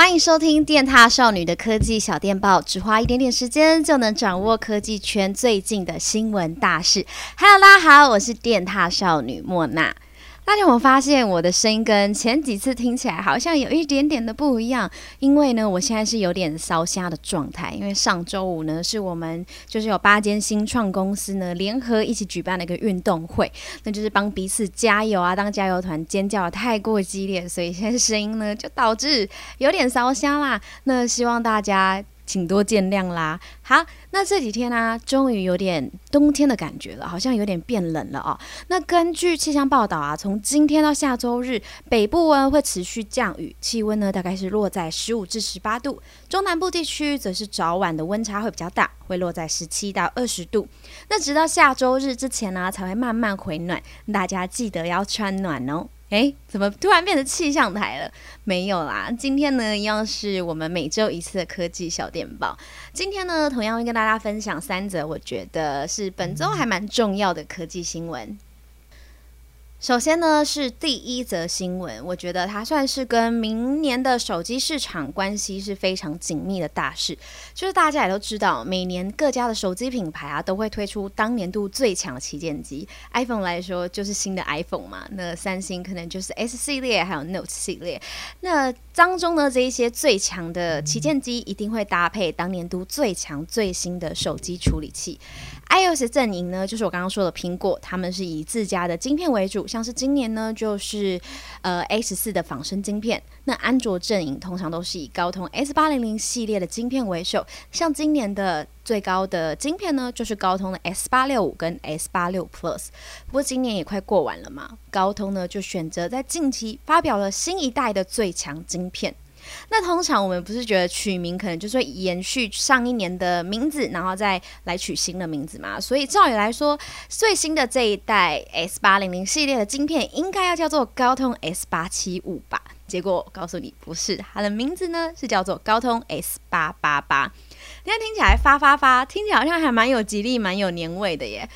欢迎收听电踏少女的科技小电报，只花一点点时间就能掌握科技圈最近的新闻大事。Hello，大家好，我是电踏少女莫娜。大家有没有发现我的声音跟前几次听起来好像有一点点的不一样？因为呢，我现在是有点烧瞎的状态。因为上周五呢，是我们就是有八间新创公司呢联合一起举办了一个运动会，那就是帮彼此加油啊，当加油团，尖叫得太过激烈，所以现在声音呢就导致有点烧瞎啦。那希望大家。请多见谅啦。好，那这几天呢、终于有点冬天的感觉了，好像有点变冷了哦。那根据气象报道啊，从今天到下周日，北部呢会持续降雨，气温呢大概是落在十五至十八度，中南部地区则是早晚的温差会比较大，会落在十七到二十度。那直到下周日之前呢、才会慢慢回暖，大家记得要穿暖哦。诶，怎么突然变成气象台了？没有啦，今天呢一样是我们每周一次的科技小电报。今天呢，同样会跟大家分享三则，我觉得是本周还蛮重要的科技新闻。首先呢，是第一则新闻，我觉得它算是跟明年的手机市场关系是非常紧密的大事。就是大家也都知道，每年各家的手机品牌啊，都会推出当年度最强的旗舰机。iPhone 来说，就是新的 iPhone 嘛。那三星可能就是 S 系列，还有 Note 系列。那当中呢，这一些最强的旗舰机一定会搭配当年度最强最新的手机处理器。iOS 阵营呢，就是我刚刚说的苹果，他们是以自家的晶片为主，像是今年呢，就是呃 A 十四的仿生晶片。那安卓阵营通常都是以高通 S 八零零系列的晶片为首，像今年的最高的晶片呢，就是高通的 S 八六五跟 S 八六 Plus。不过今年也快过完了嘛，高通呢就选择在近期发表了新一代的最强晶片。那通常我们不是觉得取名可能就是延续上一年的名字，然后再来取新的名字嘛？所以照理来说，最新的这一代 S 八零零系列的晶片应该要叫做高通 S 八七五吧？结果我告诉你不是，它的名字呢是叫做高通 S 八八八。现在听起来发发发，听起来好像还蛮有吉利、蛮有年味的耶。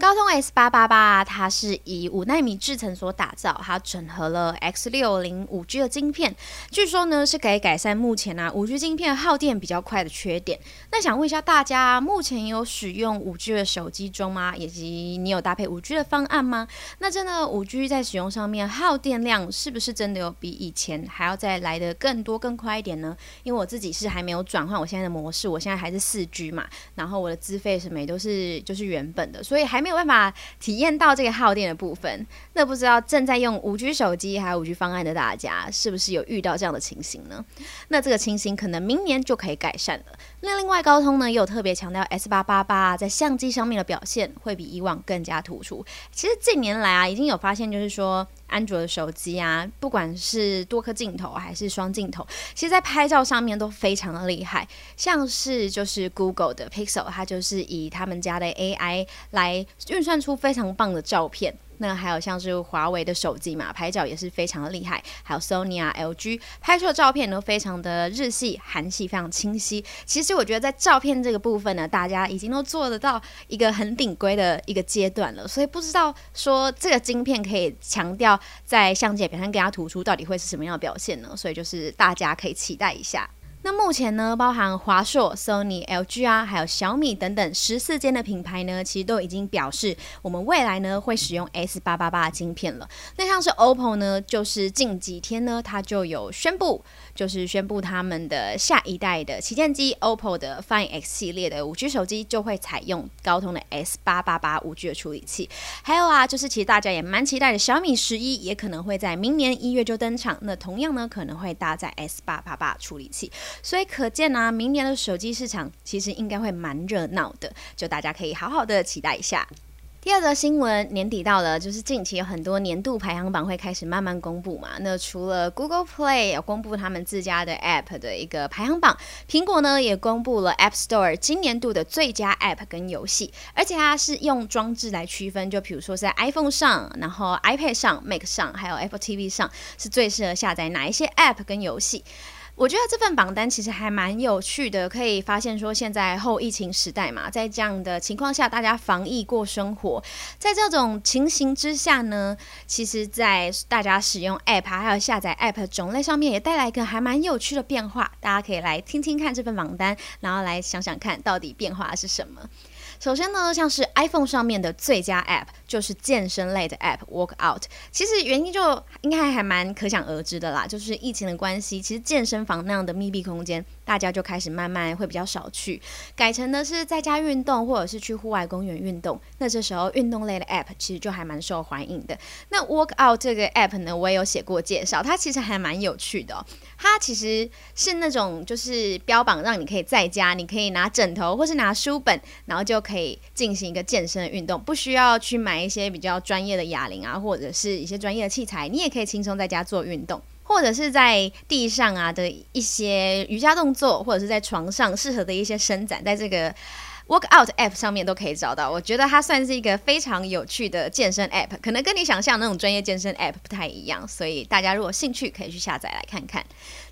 高通 S 八八八，它是以五纳米制程所打造，它整合了 X 六零五 G 的晶片，据说呢是可以改善目前啊五 G 晶片耗电比较快的缺点。那想问一下大家，目前有使用五 G 的手机中吗？以及你有搭配五 G 的方案吗？那真的五 G 在使用上面耗电量是不是真的有比以前还要再来得更多更快一点呢？因为我自己是还没有转换我现在的模式，我现在还是四 G 嘛，然后我的资费什么也都是就是原本的，所以还没。没有办法体验到这个耗电的部分，那不知道正在用五 G 手机还有五 G 方案的大家，是不是有遇到这样的情形呢？那这个情形可能明年就可以改善了。那另外，高通呢也有特别强调，S 八八八在相机上面的表现会比以往更加突出。其实近年来啊，已经有发现，就是说。安卓的手机啊，不管是多颗镜头还是双镜头，其实在拍照上面都非常的厉害。像是就是 Google 的 Pixel，它就是以他们家的 AI 来运算出非常棒的照片。那还有像是华为的手机嘛，拍照也是非常的厉害。还有 Sony 啊、LG 拍出的照片都非常的日系、韩系，非常清晰。其实我觉得在照片这个部分呢，大家已经都做得到一个很顶规的一个阶段了。所以不知道说这个晶片可以强调在相机表现更加突出，到底会是什么样的表现呢？所以就是大家可以期待一下。那目前呢，包含华硕、Sony、LG 啊，还有小米等等十四间的品牌呢，其实都已经表示，我们未来呢会使用 S 八八八的晶片了。那像是 OPPO 呢，就是近几天呢，它就有宣布，就是宣布他们的下一代的旗舰机 OPPO 的 Find X 系列的五 G 手机就会采用高通的 S 八八八五 G 的处理器。还有啊，就是其实大家也蛮期待的小米十一，也可能会在明年一月就登场。那同样呢，可能会搭载 S 八八八处理器。所以可见啊，明年的手机市场其实应该会蛮热闹的，就大家可以好好的期待一下。第二则新闻，年底到了，就是近期有很多年度排行榜会开始慢慢公布嘛。那除了 Google Play 有公布他们自家的 App 的一个排行榜，苹果呢也公布了 App Store 今年度的最佳 App 跟游戏，而且它是用装置来区分，就比如说在 iPhone 上，然后 iPad 上、Mac 上，还有 Apple TV 上，是最适合下载哪一些 App 跟游戏。我觉得这份榜单其实还蛮有趣的，可以发现说，现在后疫情时代嘛，在这样的情况下，大家防疫过生活，在这种情形之下呢，其实，在大家使用 App 还有下载 App 种类上面，也带来一个还蛮有趣的变化。大家可以来听听看这份榜单，然后来想想看到底变化是什么。首先呢，像是 iPhone 上面的最佳 App 就是健身类的 App Workout。其实原因就应该还蛮可想而知的啦，就是疫情的关系，其实健身房那样的密闭空间，大家就开始慢慢会比较少去，改成的是在家运动或者是去户外公园运动。那这时候运动类的 App 其实就还蛮受欢迎的。那 Workout 这个 App 呢，我也有写过介绍，它其实还蛮有趣的哦。它其实是那种就是标榜让你可以在家，你可以拿枕头或是拿书本，然后就。可以进行一个健身运动，不需要去买买一些比较专业的哑铃啊，或者是一些专业的器材，你也可以轻松在家做运动，或者是在地上啊的一些瑜伽动作，或者是在床上适合的一些伸展，在这个。Workout App 上面都可以找到，我觉得它算是一个非常有趣的健身 App，可能跟你想象那种专业健身 App 不太一样，所以大家如果兴趣可以去下载来看看。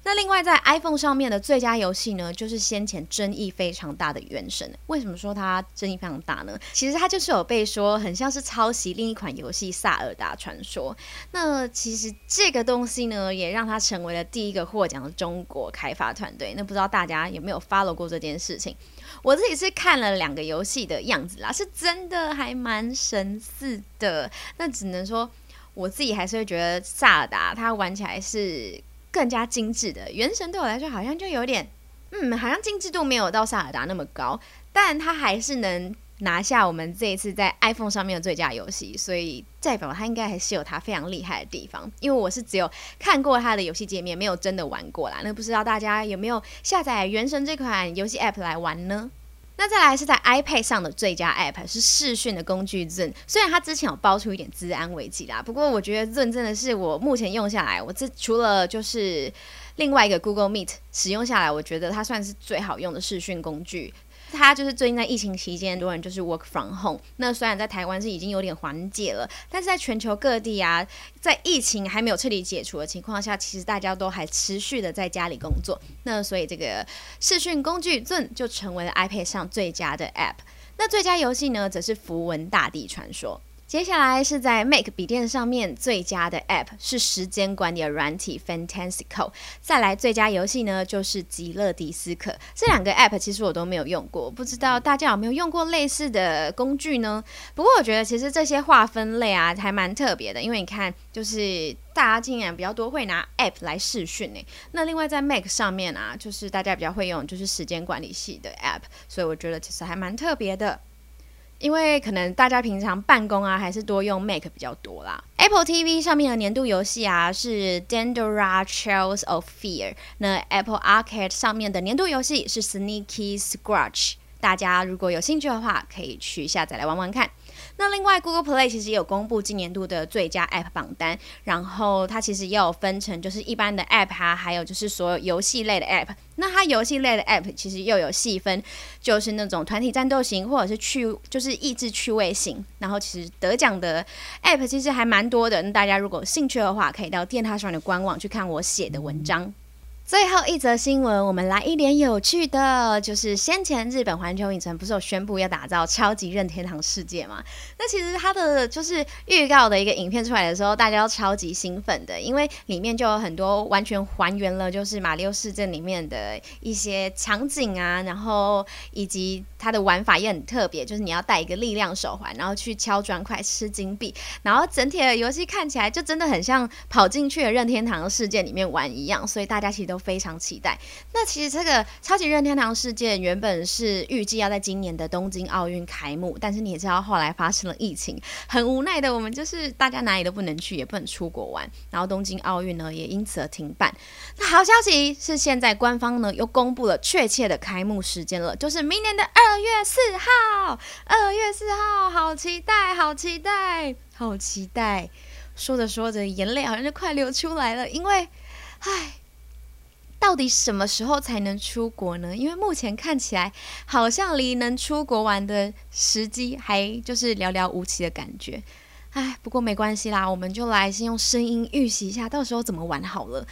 那另外在 iPhone 上面的最佳游戏呢，就是先前争议非常大的《原神》。为什么说它争议非常大呢？其实它就是有被说很像是抄袭另一款游戏《萨尔达传说》。那其实这个东西呢，也让它成为了第一个获奖的中国开发团队。那不知道大家有没有 follow 过这件事情？我自己是看了两个游戏的样子啦，是真的还蛮神似的。那只能说，我自己还是会觉得萨尔达它玩起来是更加精致的。原神对我来说好像就有点，嗯，好像精致度没有到萨尔达那么高，但它还是能拿下我们这一次在 iPhone 上面的最佳游戏，所以代表它应该还是有它非常厉害的地方。因为我是只有看过它的游戏界面，没有真的玩过啦。那不知道大家有没有下载《原神》这款游戏 App 来玩呢？那再来是在 iPad 上的最佳 App 是视讯的工具 Zoom，虽然它之前有爆出一点资安危机啦，不过我觉得 Zoom 真的是我目前用下来，我这除了就是另外一个 Google Meet 使用下来，我觉得它算是最好用的视讯工具。它就是最近在疫情期间，很多人就是 work from home。那虽然在台湾是已经有点缓解了，但是在全球各地啊，在疫情还没有彻底解除的情况下，其实大家都还持续的在家里工作。那所以这个视讯工具就就成为了 iPad 上最佳的 App。那最佳游戏呢，则是《符文大地传说》。接下来是在 Mac 笔电上面最佳的 App 是时间管理的软体 Fantastical，再来最佳游戏呢就是极乐迪斯科。这两个 App 其实我都没有用过，不知道大家有没有用过类似的工具呢？不过我觉得其实这些划分类啊还蛮特别的，因为你看，就是大家竟然比较多会拿 App 来试训诶。那另外在 Mac 上面啊，就是大家比较会用就是时间管理系的 App，所以我觉得其实还蛮特别的。因为可能大家平常办公啊，还是多用 Mac 比较多啦。Apple TV 上面的年度游戏啊是 Dendora Trails of Fear，那 Apple Arcade 上面的年度游戏是 Sneaky Scratch。大家如果有兴趣的话，可以去下载来玩玩看。那另外，Google Play 其实也有公布今年度的最佳 App 榜单，然后它其实也有分成，就是一般的 App 啊，还有就是所有游戏类的 App。那它游戏类的 App 其实又有细分，就是那种团体战斗型，或者是趣，就是益智趣味型。然后其实得奖的 App 其实还蛮多的，那大家如果有兴趣的话，可以到电塔上的官网去看我写的文章。最后一则新闻，我们来一点有趣的，就是先前日本环球影城不是有宣布要打造超级任天堂世界吗？那其实它的就是预告的一个影片出来的时候，大家都超级兴奋的，因为里面就有很多完全还原了就是马里奥世界里面的一些场景啊，然后以及它的玩法也很特别，就是你要带一个力量手环，然后去敲砖块吃金币，然后整体的游戏看起来就真的很像跑进去了任天堂的世界里面玩一样，所以大家其实都。非常期待。那其实这个超级任天堂世界原本是预计要在今年的东京奥运开幕，但是你也知道后来发生了疫情，很无奈的我们就是大家哪里都不能去，也不能出国玩，然后东京奥运呢也因此而停办。那好消息是现在官方呢又公布了确切的开幕时间了，就是明年的二月四号。二月四号，好期待，好期待，好期待！说着说着，眼泪好像就快流出来了，因为，唉。到底什么时候才能出国呢？因为目前看起来好像离能出国玩的时机还就是寥寥无几的感觉哎，不过没关系啦，我们就来先用声音预习一下，到时候怎么玩好了。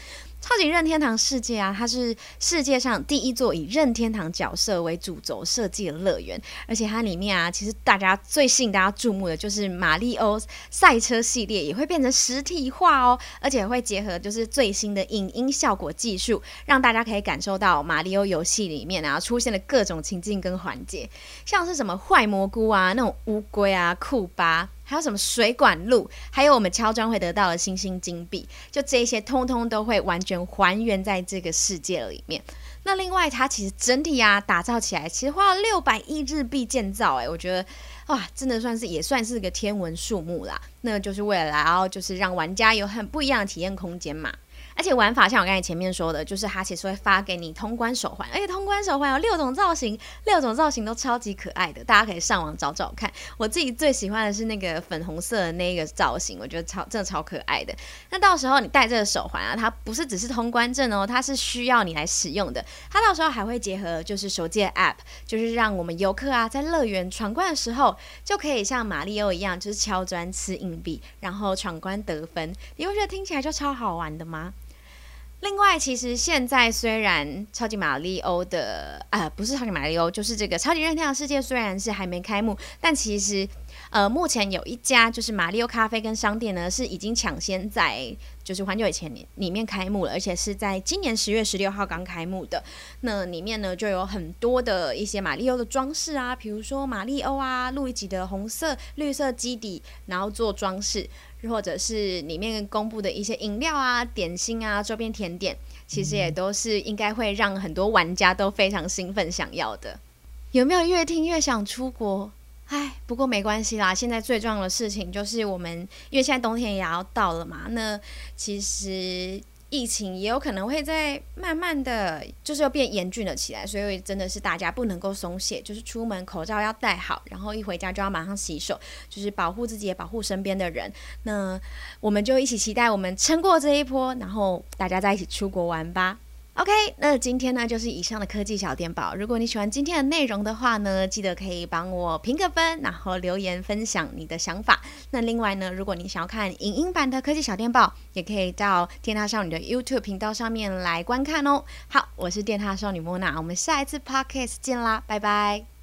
超级任天堂世界啊，它是世界上第一座以任天堂角色为主轴设计的乐园，而且它里面啊，其实大家最吸引大家注目的就是马里欧赛车系列也会变成实体化哦，而且会结合就是最新的影音效果技术，让大家可以感受到马里欧游戏里面啊出现的各种情境跟环节，像是什么坏蘑菇啊、那种乌龟啊、库巴。还有什么水管路，还有我们敲砖会得到的星星金币，就这些通通都会完全还原在这个世界里面。那另外，它其实整体啊打造起来，其实花了六百亿日币建造，哎，我觉得哇，真的算是也算是个天文数目啦。那就是为了然后就是让玩家有很不一样的体验空间嘛。而且玩法像我刚才前面说的，就是它其实会发给你通关手环，而且通关手环有六种造型，六种造型都超级可爱的，大家可以上网找找看。我自己最喜欢的是那个粉红色的那个造型，我觉得超真的超可爱的。那到时候你戴这个手环啊，它不是只是通关证哦，它是需要你来使用的。它到时候还会结合就是手机的 App，就是让我们游客啊在乐园闯关的时候，就可以像马里奥一样，就是敲砖吃硬币，然后闯关得分。你会觉得听起来就超好玩的吗？另外，其实现在虽然超级马里欧的啊，不是超级马里欧，就是这个超级任天堂世界，虽然是还没开幕，但其实呃，目前有一家就是马里欧咖啡跟商店呢，是已经抢先在就是环球以前里面开幕了，而且是在今年十月十六号刚开幕的。那里面呢，就有很多的一些马里欧的装饰啊，比如说马里欧啊，路易吉的红色、绿色基底，然后做装饰。或者是里面公布的一些饮料啊、点心啊、周边甜点，其实也都是应该会让很多玩家都非常兴奋想要的。有没有越听越想出国？唉，不过没关系啦。现在最重要的事情就是我们，因为现在冬天也要到了嘛。那其实。疫情也有可能会在慢慢的就是又变严峻了起来，所以真的是大家不能够松懈，就是出门口罩要戴好，然后一回家就要马上洗手，就是保护自己也保护身边的人。那我们就一起期待我们撑过这一波，然后大家再一起出国玩吧。OK，那今天呢就是以上的科技小电报。如果你喜欢今天的内容的话呢，记得可以帮我评个分，然后留言分享你的想法。那另外呢，如果你想要看影音版的科技小电报，也可以到电大少女的 YouTube 频道上面来观看哦。好，我是电大少女莫娜，我们下一次 Podcast 见啦，拜拜。